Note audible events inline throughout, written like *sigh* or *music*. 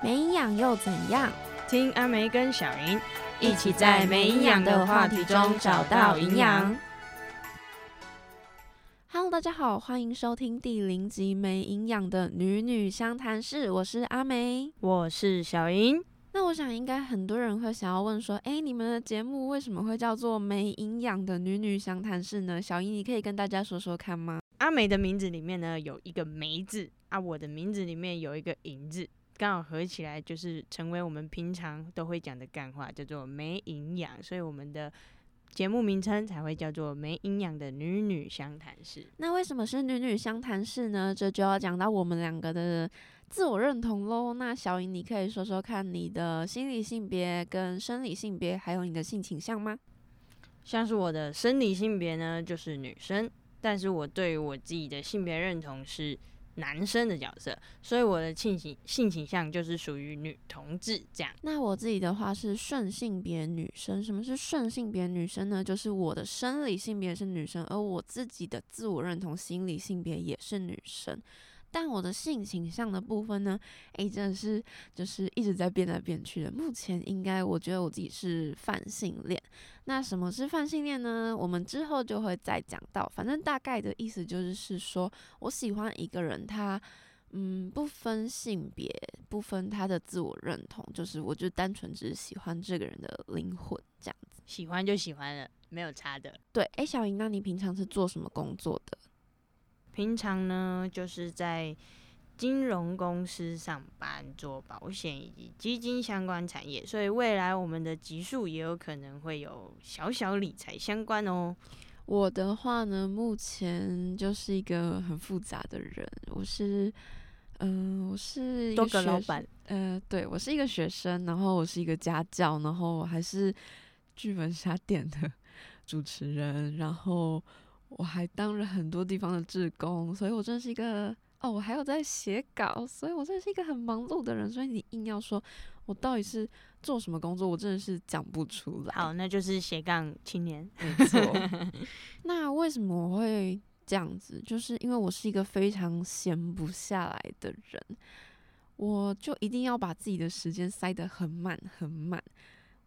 没营养又怎样？听阿梅跟小莹一起在没营养的话题中找到营养。Hello，大家好，欢迎收听第零集没营养的女女相谈室，我是阿梅，我是小莹。那我想应该很多人会想要问说，哎，你们的节目为什么会叫做没营养的女女相谈室呢？小莹，你可以跟大家说说看吗？阿梅的名字里面呢有一个梅字啊，我的名字里面有一个银字，刚好合起来就是成为我们平常都会讲的干话，叫做没营养，所以我们的节目名称才会叫做没营养的女女相谈室。那为什么是女女相谈室呢？这就要讲到我们两个的。自我认同喽，那小颖，你可以说说看你的心理性别跟生理性别，还有你的性倾向吗？像是我的生理性别呢，就是女生，但是我对于我自己的性别认同是男生的角色，所以我的性倾性倾向就是属于女同志这样。那我自己的话是顺性别女生，什么是顺性别女生呢？就是我的生理性别是女生，而我自己的自我认同心理性别也是女生。但我的性倾向的部分呢？诶，真的是就是一直在变来变去的。目前应该我觉得我自己是泛性恋。那什么是泛性恋呢？我们之后就会再讲到。反正大概的意思就是是说我喜欢一个人，他嗯不分性别，不分他的自我认同，就是我就单纯只是喜欢这个人的灵魂这样子。喜欢就喜欢了，没有差的。对，诶，小莹，那你平常是做什么工作的？平常呢，就是在金融公司上班，做保险以及基金相关产业，所以未来我们的集数也有可能会有小小理财相关哦。我的话呢，目前就是一个很复杂的人，我是，嗯，我是多个老板，呃，对我是一个学生，然后我是一个家教，然后我还是 *laughs* 剧本杀店的主持人，然后。我还当了很多地方的志工，所以我真的是一个哦，我还有在写稿，所以我真的是一个很忙碌的人。所以你硬要说我到底是做什么工作，我真的是讲不出来。好，那就是斜杠青年，没错。*laughs* 那为什么我会这样子？就是因为我是一个非常闲不下来的人，我就一定要把自己的时间塞得很满很满。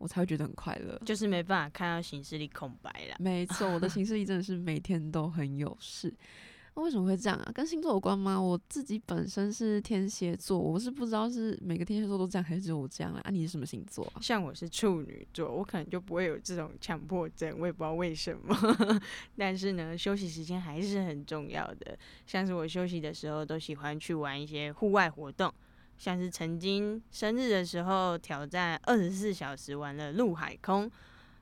我才会觉得很快乐，就是没办法看到行事历空白了。没 *laughs* 错，我的行事历真的是每天都很有事。那为什么会这样啊？跟星座有关吗？我自己本身是天蝎座，我是不知道是每个天蝎座都这样，还是只有我这样啊？你是什么星座？像我是处女座，我可能就不会有这种强迫症，我也不知道为什么。*laughs* 但是呢，休息时间还是很重要的。像是我休息的时候，都喜欢去玩一些户外活动。像是曾经生日的时候挑战二十四小时玩了陆海空，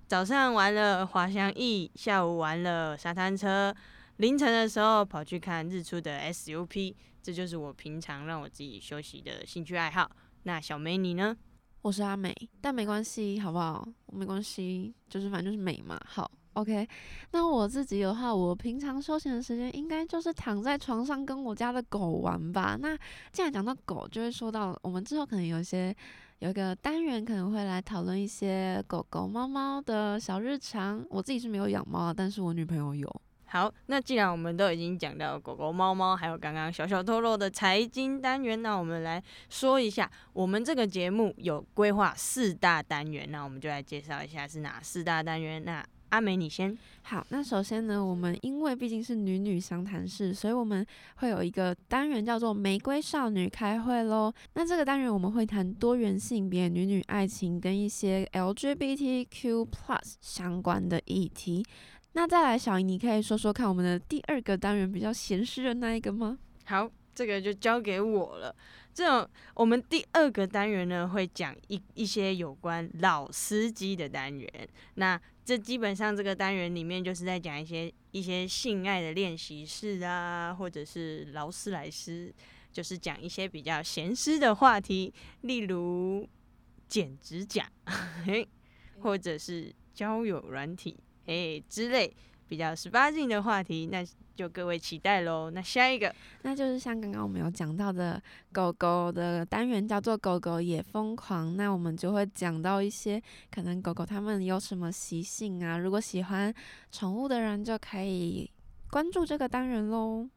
早上玩了滑翔翼，下午玩了沙滩车，凌晨的时候跑去看日出的 SUP，这就是我平常让我自己休息的兴趣爱好。那小美你呢？我是阿美，但没关系，好不好？没关系，就是反正就是美嘛，好。OK，那我自己的话，我平常休闲的时间应该就是躺在床上跟我家的狗玩吧。那既然讲到狗，就会说到我们之后可能有一些有一个单元可能会来讨论一些狗狗、猫猫的小日常。我自己是没有养猫，但是我女朋友有。好，那既然我们都已经讲到狗狗、猫猫，还有刚刚小小透露的财经单元，那我们来说一下，我们这个节目有规划四大单元，那我们就来介绍一下是哪四大单元。那阿美，你先好。那首先呢，我们因为毕竟是女女相谈室，所以我们会有一个单元叫做“玫瑰少女开会”喽。那这个单元我们会谈多元性别、女女爱情跟一些 LGBTQ+ plus 相关的议题。那再来，小姨，你可以说说看，我们的第二个单元比较闲适的那一个吗？好，这个就交给我了。这种我们第二个单元呢，会讲一一些有关老司机的单元。那这基本上这个单元里面就是在讲一些一些性爱的练习室啊，或者是劳斯莱斯，就是讲一些比较闲私的话题，例如剪指甲，*laughs* 或者是交友软体，哎之类比较十八禁的话题。那就各位期待喽。那下一个，那就是像刚刚我们有讲到的狗狗的单元，叫做“狗狗也疯狂”。那我们就会讲到一些可能狗狗它们有什么习性啊。如果喜欢宠物的人，就可以关注这个单元喽。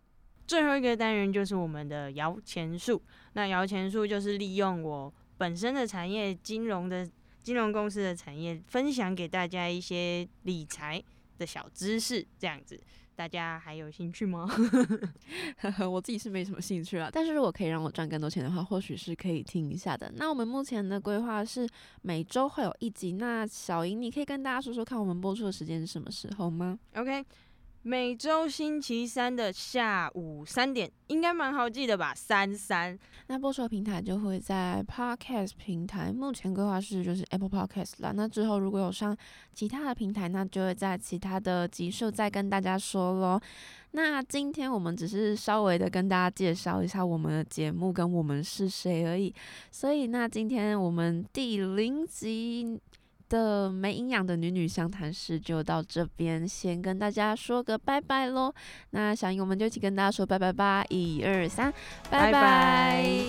最后一个单元就是我们的摇钱树。那摇钱树就是利用我本身的产业、金融的金融公司的产业，分享给大家一些理财的小知识，这样子。大家还有兴趣吗？*laughs* 我自己是没什么兴趣啊，但是如果可以让我赚更多钱的话，或许是可以听一下的。那我们目前的规划是每周会有一集。那小莹，你可以跟大家说说看，我们播出的时间是什么时候吗？OK。每周星期三的下午三点，应该蛮好记的吧？三三。那播出的平台就会在 Podcast 平台，目前规划是就是 Apple Podcast 啦。那之后如果有上其他的平台，那就会在其他的集数再跟大家说喽。那今天我们只是稍微的跟大家介绍一下我们的节目跟我们是谁而已。所以那今天我们第零集。的没营养的女女相谈室就到这边，先跟大家说个拜拜喽。那小英，我们就一起跟大家说拜拜吧，一二三，拜拜。